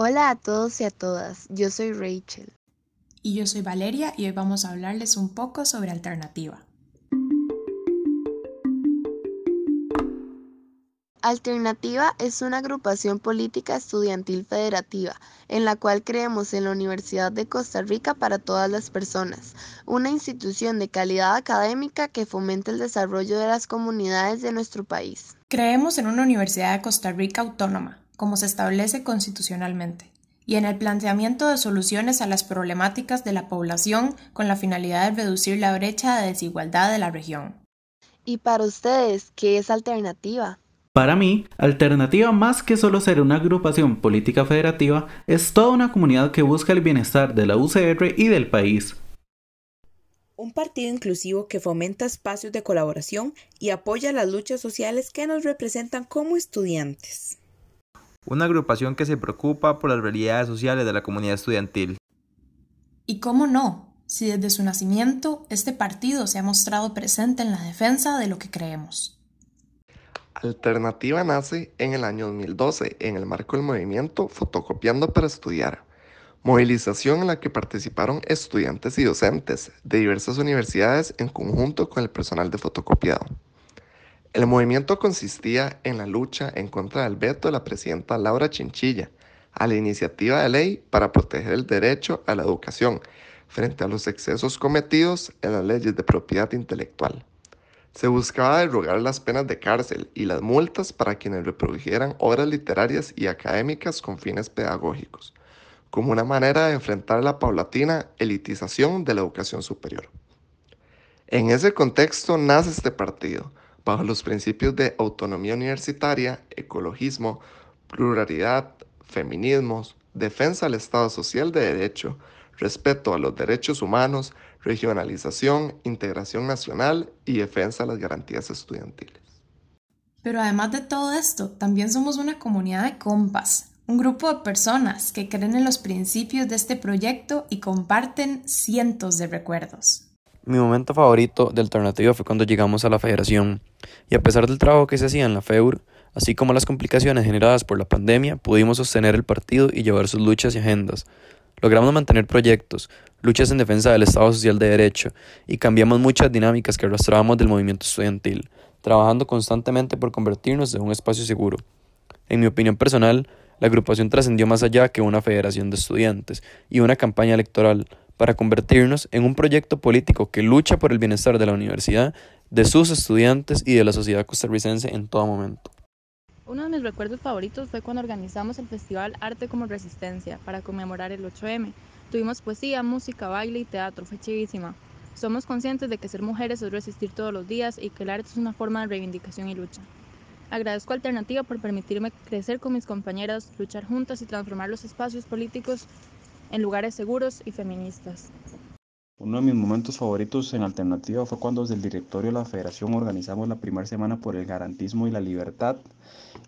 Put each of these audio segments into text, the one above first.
Hola a todos y a todas, yo soy Rachel. Y yo soy Valeria y hoy vamos a hablarles un poco sobre alternativa. Alternativa es una agrupación política estudiantil federativa en la cual creemos en la Universidad de Costa Rica para todas las personas, una institución de calidad académica que fomenta el desarrollo de las comunidades de nuestro país. Creemos en una Universidad de Costa Rica autónoma, como se establece constitucionalmente, y en el planteamiento de soluciones a las problemáticas de la población con la finalidad de reducir la brecha de desigualdad de la región. ¿Y para ustedes qué es alternativa? Para mí, Alternativa más que solo ser una agrupación política federativa, es toda una comunidad que busca el bienestar de la UCR y del país. Un partido inclusivo que fomenta espacios de colaboración y apoya las luchas sociales que nos representan como estudiantes. Una agrupación que se preocupa por las realidades sociales de la comunidad estudiantil. ¿Y cómo no? Si desde su nacimiento este partido se ha mostrado presente en la defensa de lo que creemos. Alternativa nace en el año 2012 en el marco del movimiento Fotocopiando para Estudiar, movilización en la que participaron estudiantes y docentes de diversas universidades en conjunto con el personal de fotocopiado. El movimiento consistía en la lucha en contra del veto de la presidenta Laura Chinchilla a la iniciativa de ley para proteger el derecho a la educación frente a los excesos cometidos en las leyes de propiedad intelectual. Se buscaba derrogar las penas de cárcel y las multas para quienes reprodujeran obras literarias y académicas con fines pedagógicos, como una manera de enfrentar la paulatina elitización de la educación superior. En ese contexto nace este partido, bajo los principios de autonomía universitaria, ecologismo, pluralidad, feminismos, defensa del Estado social de derecho, respeto a los derechos humanos, regionalización, integración nacional y defensa de las garantías estudiantiles. Pero además de todo esto, también somos una comunidad de compas, un grupo de personas que creen en los principios de este proyecto y comparten cientos de recuerdos. Mi momento favorito de alternativa fue cuando llegamos a la federación y a pesar del trabajo que se hacía en la FEUR, así como las complicaciones generadas por la pandemia, pudimos sostener el partido y llevar sus luchas y agendas, Logramos mantener proyectos, luchas en defensa del Estado Social de Derecho y cambiamos muchas dinámicas que arrastrábamos del movimiento estudiantil, trabajando constantemente por convertirnos en un espacio seguro. En mi opinión personal, la agrupación trascendió más allá que una federación de estudiantes y una campaña electoral para convertirnos en un proyecto político que lucha por el bienestar de la universidad, de sus estudiantes y de la sociedad costarricense en todo momento. Uno de mis recuerdos favoritos fue cuando organizamos el festival Arte como Resistencia para conmemorar el 8M. Tuvimos poesía, música, baile y teatro, fue chivísima. Somos conscientes de que ser mujeres es resistir todos los días y que el arte es una forma de reivindicación y lucha. Agradezco a Alternativa por permitirme crecer con mis compañeras, luchar juntas y transformar los espacios políticos en lugares seguros y feministas. Uno de mis momentos favoritos en Alternativa fue cuando desde el directorio de la federación organizamos la primera semana por el garantismo y la libertad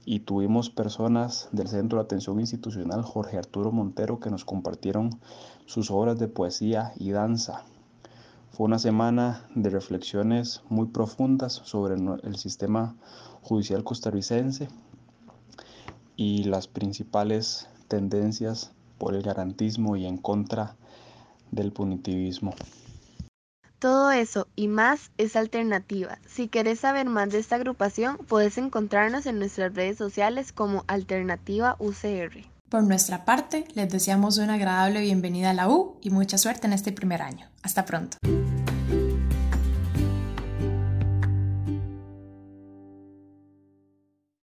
y tuvimos personas del Centro de Atención Institucional Jorge Arturo Montero que nos compartieron sus obras de poesía y danza. Fue una semana de reflexiones muy profundas sobre el sistema judicial costarricense y las principales tendencias por el garantismo y en contra del punitivismo. Todo eso y más es alternativa. Si querés saber más de esta agrupación, puedes encontrarnos en nuestras redes sociales como Alternativa UCR. Por nuestra parte, les deseamos una agradable bienvenida a la U y mucha suerte en este primer año. Hasta pronto.